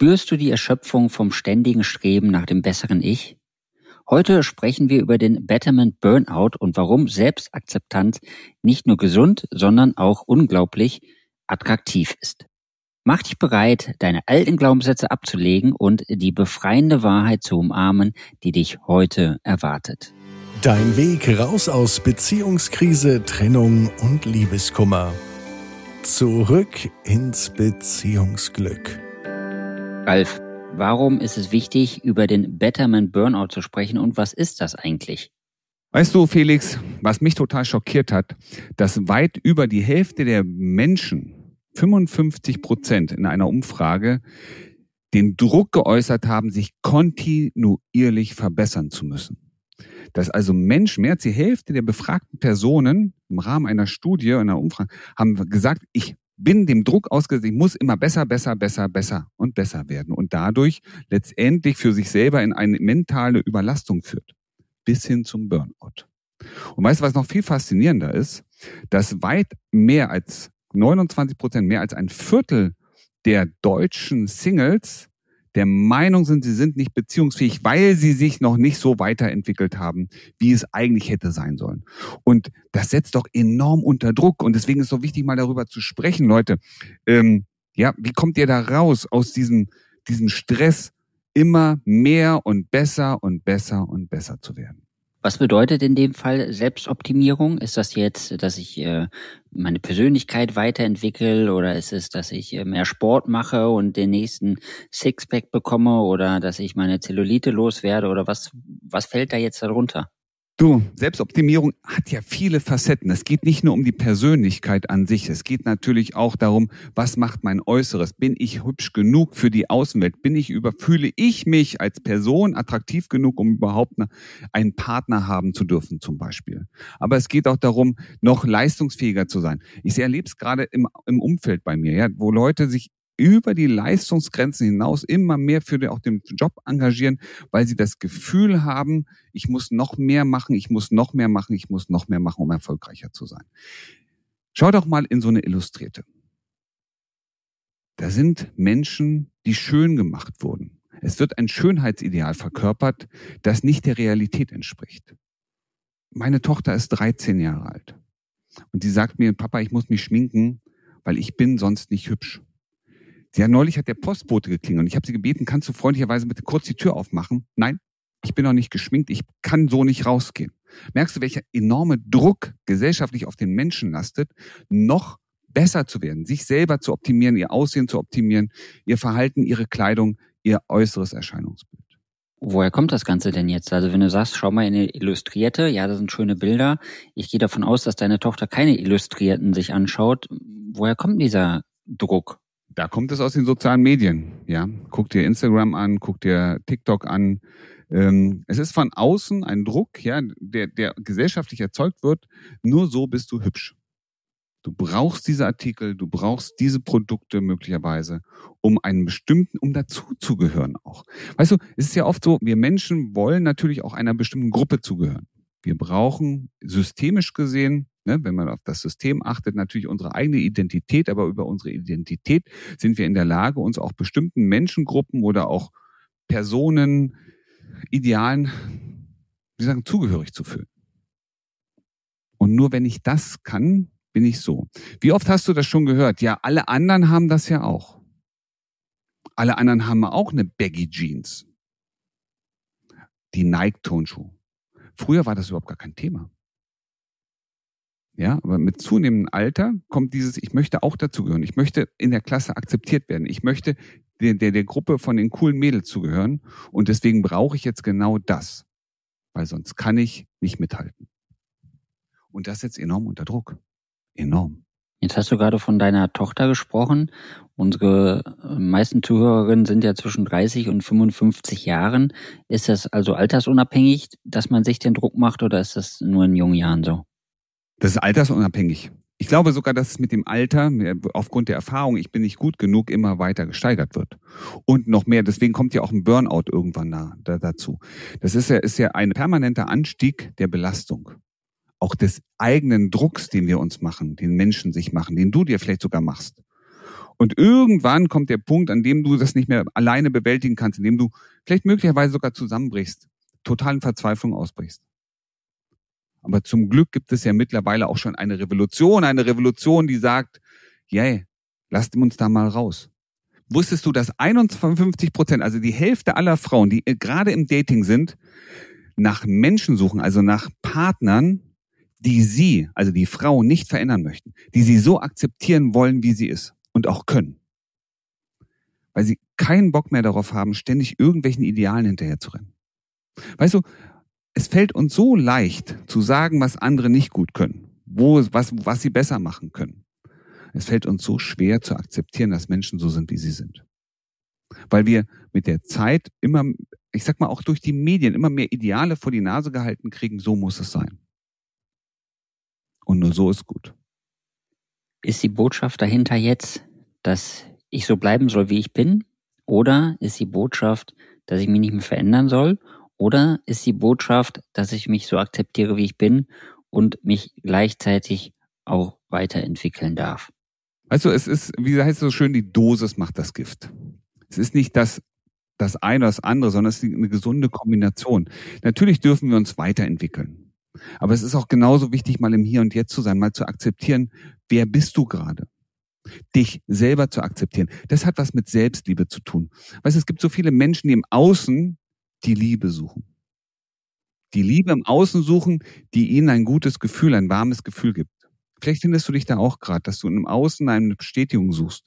Spürst du die Erschöpfung vom ständigen Streben nach dem besseren Ich? Heute sprechen wir über den Betterment Burnout und warum Selbstakzeptanz nicht nur gesund, sondern auch unglaublich attraktiv ist. Mach dich bereit, deine alten Glaubenssätze abzulegen und die befreiende Wahrheit zu umarmen, die dich heute erwartet. Dein Weg raus aus Beziehungskrise, Trennung und Liebeskummer. Zurück ins Beziehungsglück. Ralf, warum ist es wichtig, über den Betterment Burnout zu sprechen und was ist das eigentlich? Weißt du, Felix, was mich total schockiert hat, dass weit über die Hälfte der Menschen, 55 Prozent in einer Umfrage, den Druck geäußert haben, sich kontinuierlich verbessern zu müssen. Dass also Menschen, mehr als die Hälfte der befragten Personen im Rahmen einer Studie, einer Umfrage, haben gesagt, ich bin dem Druck ausgesetzt, ich muss immer besser, besser, besser, besser und besser werden und dadurch letztendlich für sich selber in eine mentale Überlastung führt, bis hin zum Burnout. Und weißt du, was noch viel faszinierender ist? Dass weit mehr als 29 Prozent, mehr als ein Viertel der deutschen Singles der Meinung sind, sie sind nicht beziehungsfähig, weil sie sich noch nicht so weiterentwickelt haben, wie es eigentlich hätte sein sollen. Und das setzt doch enorm unter Druck. Und deswegen ist es so wichtig, mal darüber zu sprechen, Leute. Ähm, ja, wie kommt ihr da raus aus diesem, diesem Stress, immer mehr und besser und besser und besser zu werden? Was bedeutet in dem Fall Selbstoptimierung? Ist das jetzt, dass ich äh, meine Persönlichkeit weiterentwickle oder ist es, dass ich äh, mehr Sport mache und den nächsten Sixpack bekomme oder dass ich meine Zellulite loswerde oder was, was fällt da jetzt darunter? Du, Selbstoptimierung hat ja viele Facetten. Es geht nicht nur um die Persönlichkeit an sich. Es geht natürlich auch darum, was macht mein Äußeres? Bin ich hübsch genug für die Außenwelt? Bin ich über, fühle ich mich als Person attraktiv genug, um überhaupt einen Partner haben zu dürfen, zum Beispiel? Aber es geht auch darum, noch leistungsfähiger zu sein. Ich erlebe es gerade im, im Umfeld bei mir, ja, wo Leute sich über die Leistungsgrenzen hinaus immer mehr für den, auch den Job engagieren, weil sie das Gefühl haben, ich muss noch mehr machen, ich muss noch mehr machen, ich muss noch mehr machen, um erfolgreicher zu sein. Schau doch mal in so eine Illustrierte. Da sind Menschen, die schön gemacht wurden. Es wird ein Schönheitsideal verkörpert, das nicht der Realität entspricht. Meine Tochter ist 13 Jahre alt. Und sie sagt mir, Papa, ich muss mich schminken, weil ich bin sonst nicht hübsch. Sie hat neulich hat der Postbote geklingelt und ich habe sie gebeten, kannst du freundlicherweise bitte kurz die Tür aufmachen? Nein, ich bin noch nicht geschminkt, ich kann so nicht rausgehen. Merkst du, welcher enorme Druck gesellschaftlich auf den Menschen lastet, noch besser zu werden, sich selber zu optimieren, ihr Aussehen zu optimieren, ihr Verhalten, ihre Kleidung, ihr äußeres Erscheinungsbild. Woher kommt das Ganze denn jetzt? Also wenn du sagst, schau mal in die Illustrierte, ja, das sind schöne Bilder. Ich gehe davon aus, dass deine Tochter keine Illustrierten sich anschaut. Woher kommt dieser Druck? Da kommt es aus den sozialen Medien. Ja, guck dir Instagram an, guck dir TikTok an. Ähm, es ist von außen ein Druck, ja, der, der gesellschaftlich erzeugt wird. Nur so bist du hübsch. Du brauchst diese Artikel, du brauchst diese Produkte möglicherweise, um einen bestimmten, um dazuzugehören auch. Weißt du, es ist ja oft so, wir Menschen wollen natürlich auch einer bestimmten Gruppe zugehören. Wir brauchen systemisch gesehen Ne, wenn man auf das System achtet, natürlich unsere eigene Identität, aber über unsere Identität sind wir in der Lage, uns auch bestimmten Menschengruppen oder auch Personen, Idealen, wie sagen, zugehörig zu fühlen. Und nur wenn ich das kann, bin ich so. Wie oft hast du das schon gehört? Ja, alle anderen haben das ja auch. Alle anderen haben auch eine Baggy Jeans. Die Nike-Tonschuhe. Früher war das überhaupt gar kein Thema. Ja, aber mit zunehmendem Alter kommt dieses, ich möchte auch dazugehören. Ich möchte in der Klasse akzeptiert werden. Ich möchte der, der, der Gruppe von den coolen Mädels zugehören. Und deswegen brauche ich jetzt genau das. Weil sonst kann ich nicht mithalten. Und das setzt enorm unter Druck. Enorm. Jetzt hast du gerade von deiner Tochter gesprochen. Unsere meisten Zuhörerinnen sind ja zwischen 30 und 55 Jahren. Ist das also altersunabhängig, dass man sich den Druck macht oder ist das nur in jungen Jahren so? Das ist altersunabhängig. Ich glaube sogar, dass es mit dem Alter, aufgrund der Erfahrung, ich bin nicht gut genug, immer weiter gesteigert wird. Und noch mehr, deswegen kommt ja auch ein Burnout irgendwann da, da, dazu. Das ist ja, ist ja ein permanenter Anstieg der Belastung. Auch des eigenen Drucks, den wir uns machen, den Menschen sich machen, den du dir vielleicht sogar machst. Und irgendwann kommt der Punkt, an dem du das nicht mehr alleine bewältigen kannst, in dem du vielleicht möglicherweise sogar zusammenbrichst, totalen Verzweiflung ausbrichst. Aber zum Glück gibt es ja mittlerweile auch schon eine Revolution, eine Revolution, die sagt, yay, lasst uns da mal raus. Wusstest du, dass 51 Prozent, also die Hälfte aller Frauen, die gerade im Dating sind, nach Menschen suchen, also nach Partnern, die sie, also die Frau, nicht verändern möchten, die sie so akzeptieren wollen, wie sie ist und auch können. Weil sie keinen Bock mehr darauf haben, ständig irgendwelchen Idealen hinterherzurennen. Weißt du, es fällt uns so leicht zu sagen, was andere nicht gut können, wo, was, was sie besser machen können. Es fällt uns so schwer zu akzeptieren, dass Menschen so sind, wie sie sind. Weil wir mit der Zeit immer, ich sag mal auch durch die Medien, immer mehr Ideale vor die Nase gehalten kriegen, so muss es sein. Und nur so ist gut. Ist die Botschaft dahinter jetzt, dass ich so bleiben soll, wie ich bin? Oder ist die Botschaft, dass ich mich nicht mehr verändern soll? Oder ist die Botschaft, dass ich mich so akzeptiere, wie ich bin und mich gleichzeitig auch weiterentwickeln darf? Also es ist, wie heißt es so schön, die Dosis macht das Gift. Es ist nicht das, das eine oder das andere, sondern es ist eine gesunde Kombination. Natürlich dürfen wir uns weiterentwickeln. Aber es ist auch genauso wichtig, mal im Hier und Jetzt zu sein, mal zu akzeptieren, wer bist du gerade? Dich selber zu akzeptieren. Das hat was mit Selbstliebe zu tun. Weißt du, es gibt so viele Menschen, die im Außen die Liebe suchen. Die Liebe im Außen suchen, die ihnen ein gutes Gefühl, ein warmes Gefühl gibt. Vielleicht findest du dich da auch gerade, dass du im Außen eine Bestätigung suchst.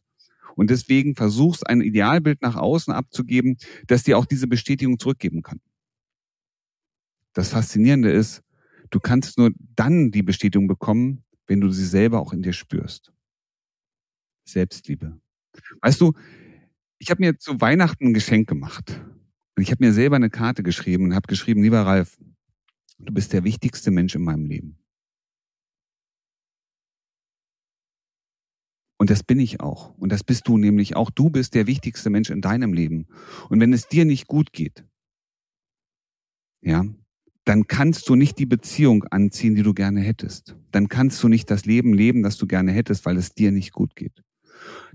Und deswegen versuchst, ein Idealbild nach außen abzugeben, das dir auch diese Bestätigung zurückgeben kann. Das Faszinierende ist, du kannst nur dann die Bestätigung bekommen, wenn du sie selber auch in dir spürst. Selbstliebe. Weißt du, ich habe mir zu Weihnachten ein Geschenk gemacht. Und ich habe mir selber eine Karte geschrieben und habe geschrieben, lieber Ralf, du bist der wichtigste Mensch in meinem Leben. Und das bin ich auch. Und das bist du nämlich auch. Du bist der wichtigste Mensch in deinem Leben. Und wenn es dir nicht gut geht, ja, dann kannst du nicht die Beziehung anziehen, die du gerne hättest. Dann kannst du nicht das Leben leben, das du gerne hättest, weil es dir nicht gut geht.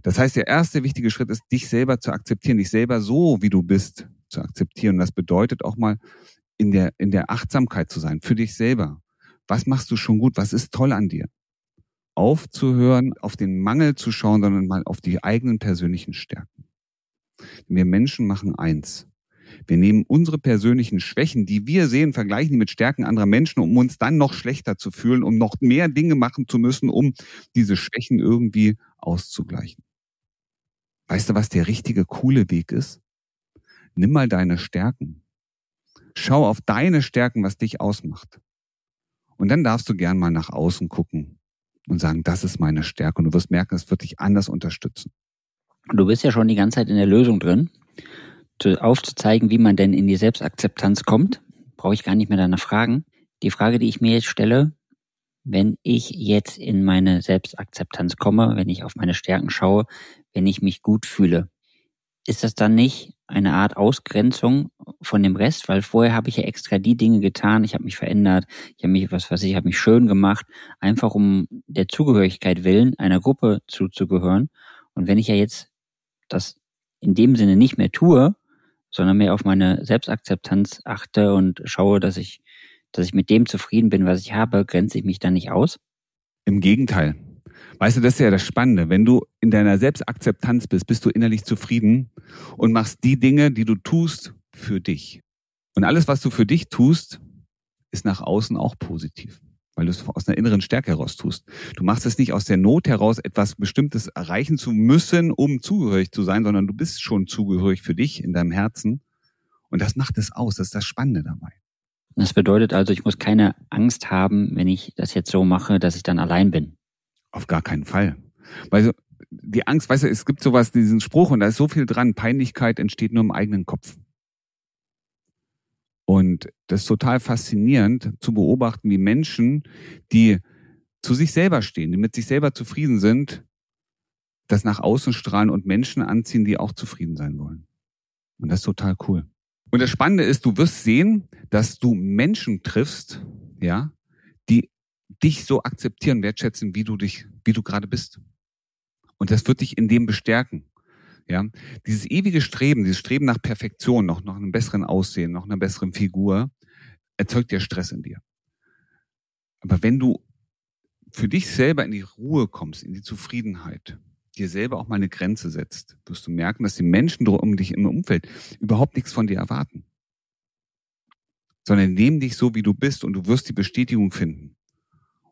Das heißt, der erste wichtige Schritt ist, dich selber zu akzeptieren, dich selber so, wie du bist, zu akzeptieren. Das bedeutet auch mal in der, in der Achtsamkeit zu sein, für dich selber. Was machst du schon gut? Was ist toll an dir? aufzuhören, auf den Mangel zu schauen, sondern mal auf die eigenen persönlichen Stärken. Wir Menschen machen eins. Wir nehmen unsere persönlichen Schwächen, die wir sehen, vergleichen die mit Stärken anderer Menschen, um uns dann noch schlechter zu fühlen, um noch mehr Dinge machen zu müssen, um diese Schwächen irgendwie auszugleichen. Weißt du, was der richtige, coole Weg ist? Nimm mal deine Stärken. Schau auf deine Stärken, was dich ausmacht. Und dann darfst du gern mal nach außen gucken und sagen, das ist meine Stärke. Und du wirst merken, es wird dich anders unterstützen. Du bist ja schon die ganze Zeit in der Lösung drin, aufzuzeigen, wie man denn in die Selbstakzeptanz kommt. Brauche ich gar nicht mehr danach fragen. Die Frage, die ich mir jetzt stelle, wenn ich jetzt in meine Selbstakzeptanz komme, wenn ich auf meine Stärken schaue, wenn ich mich gut fühle, ist das dann nicht eine Art Ausgrenzung von dem Rest, weil vorher habe ich ja extra die Dinge getan, ich habe mich verändert, ich habe mich, was weiß ich, habe mich schön gemacht, einfach um der Zugehörigkeit willen einer Gruppe zuzugehören. Und wenn ich ja jetzt das in dem Sinne nicht mehr tue, sondern mehr auf meine Selbstakzeptanz achte und schaue, dass ich, dass ich mit dem zufrieden bin, was ich habe, grenze ich mich dann nicht aus? Im Gegenteil. Weißt du, das ist ja das Spannende. Wenn du in deiner Selbstakzeptanz bist, bist du innerlich zufrieden und machst die Dinge, die du tust, für dich. Und alles, was du für dich tust, ist nach außen auch positiv, weil du es aus einer inneren Stärke heraus tust. Du machst es nicht aus der Not heraus, etwas Bestimmtes erreichen zu müssen, um zugehörig zu sein, sondern du bist schon zugehörig für dich in deinem Herzen. Und das macht es aus. Das ist das Spannende dabei. Das bedeutet also, ich muss keine Angst haben, wenn ich das jetzt so mache, dass ich dann allein bin. Auf gar keinen Fall. Weil die Angst, weißt du, es gibt sowas, diesen Spruch und da ist so viel dran. Peinlichkeit entsteht nur im eigenen Kopf. Und das ist total faszinierend zu beobachten, wie Menschen, die zu sich selber stehen, die mit sich selber zufrieden sind, das nach außen strahlen und Menschen anziehen, die auch zufrieden sein wollen. Und das ist total cool. Und das Spannende ist, du wirst sehen, dass du Menschen triffst, ja, die dich so akzeptieren, wertschätzen, wie du dich, wie du gerade bist. Und das wird dich in dem bestärken. Ja, dieses ewige Streben, dieses Streben nach Perfektion, noch, noch einem besseren Aussehen, noch einer besseren Figur, erzeugt ja Stress in dir. Aber wenn du für dich selber in die Ruhe kommst, in die Zufriedenheit, dir selber auch mal eine Grenze setzt, wirst du merken, dass die Menschen um dich im Umfeld überhaupt nichts von dir erwarten. Sondern nehmen dich so, wie du bist und du wirst die Bestätigung finden.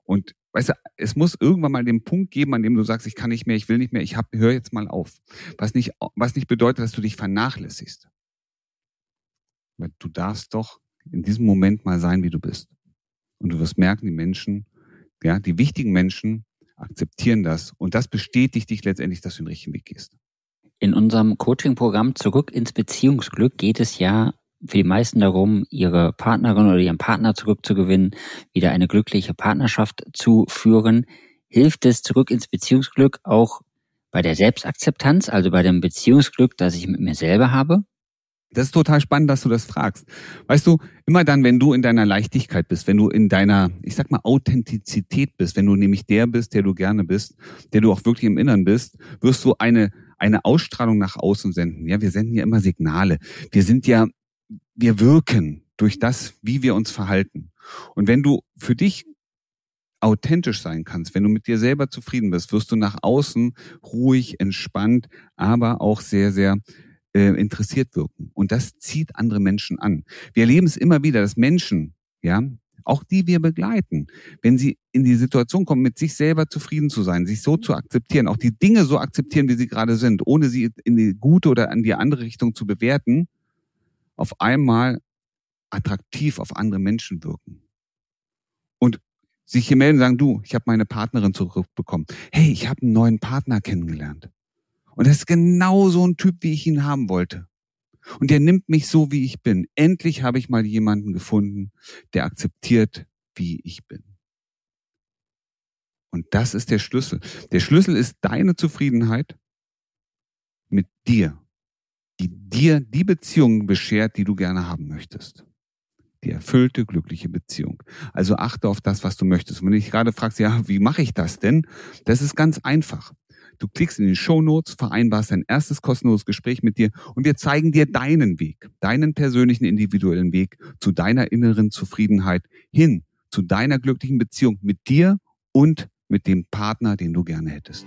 Und weißt du, es muss irgendwann mal den Punkt geben, an dem du sagst, ich kann nicht mehr, ich will nicht mehr, ich hab, hör jetzt mal auf. Was nicht, was nicht bedeutet, dass du dich vernachlässigst. Weil du darfst doch in diesem Moment mal sein, wie du bist. Und du wirst merken, die Menschen, ja, die wichtigen Menschen akzeptieren das. Und das bestätigt dich letztendlich, dass du den richtigen Weg gehst. In unserem Coaching-Programm Zurück ins Beziehungsglück geht es ja für die meisten darum, ihre Partnerin oder ihren Partner zurückzugewinnen, wieder eine glückliche Partnerschaft zu führen. Hilft es zurück ins Beziehungsglück auch bei der Selbstakzeptanz, also bei dem Beziehungsglück, das ich mit mir selber habe? Das ist total spannend, dass du das fragst. Weißt du, immer dann, wenn du in deiner Leichtigkeit bist, wenn du in deiner, ich sag mal, Authentizität bist, wenn du nämlich der bist, der du gerne bist, der du auch wirklich im Innern bist, wirst du eine, eine Ausstrahlung nach außen senden. Ja, wir senden ja immer Signale. Wir sind ja, wir wirken durch das, wie wir uns verhalten. Und wenn du für dich authentisch sein kannst, wenn du mit dir selber zufrieden bist, wirst du nach außen ruhig, entspannt, aber auch sehr, sehr äh, interessiert wirken. Und das zieht andere Menschen an. Wir erleben es immer wieder, dass Menschen, ja, auch die wir begleiten, wenn sie in die Situation kommen, mit sich selber zufrieden zu sein, sich so zu akzeptieren, auch die Dinge so akzeptieren, wie sie gerade sind, ohne sie in die gute oder in die andere Richtung zu bewerten, auf einmal attraktiv auf andere Menschen wirken. Und sich hier melden sagen, du, ich habe meine Partnerin zurückbekommen. Hey, ich habe einen neuen Partner kennengelernt. Und das ist genau so ein Typ, wie ich ihn haben wollte. Und der nimmt mich so, wie ich bin. Endlich habe ich mal jemanden gefunden, der akzeptiert, wie ich bin. Und das ist der Schlüssel. Der Schlüssel ist deine Zufriedenheit mit dir, die dir die Beziehung beschert, die du gerne haben möchtest. Die erfüllte, glückliche Beziehung. Also achte auf das, was du möchtest. Und wenn du dich gerade fragst, ja, wie mache ich das denn? Das ist ganz einfach. Du klickst in die Show Notes, vereinbarst ein erstes kostenloses Gespräch mit dir und wir zeigen dir deinen Weg, deinen persönlichen individuellen Weg zu deiner inneren Zufriedenheit hin zu deiner glücklichen Beziehung mit dir und mit dem Partner, den du gerne hättest.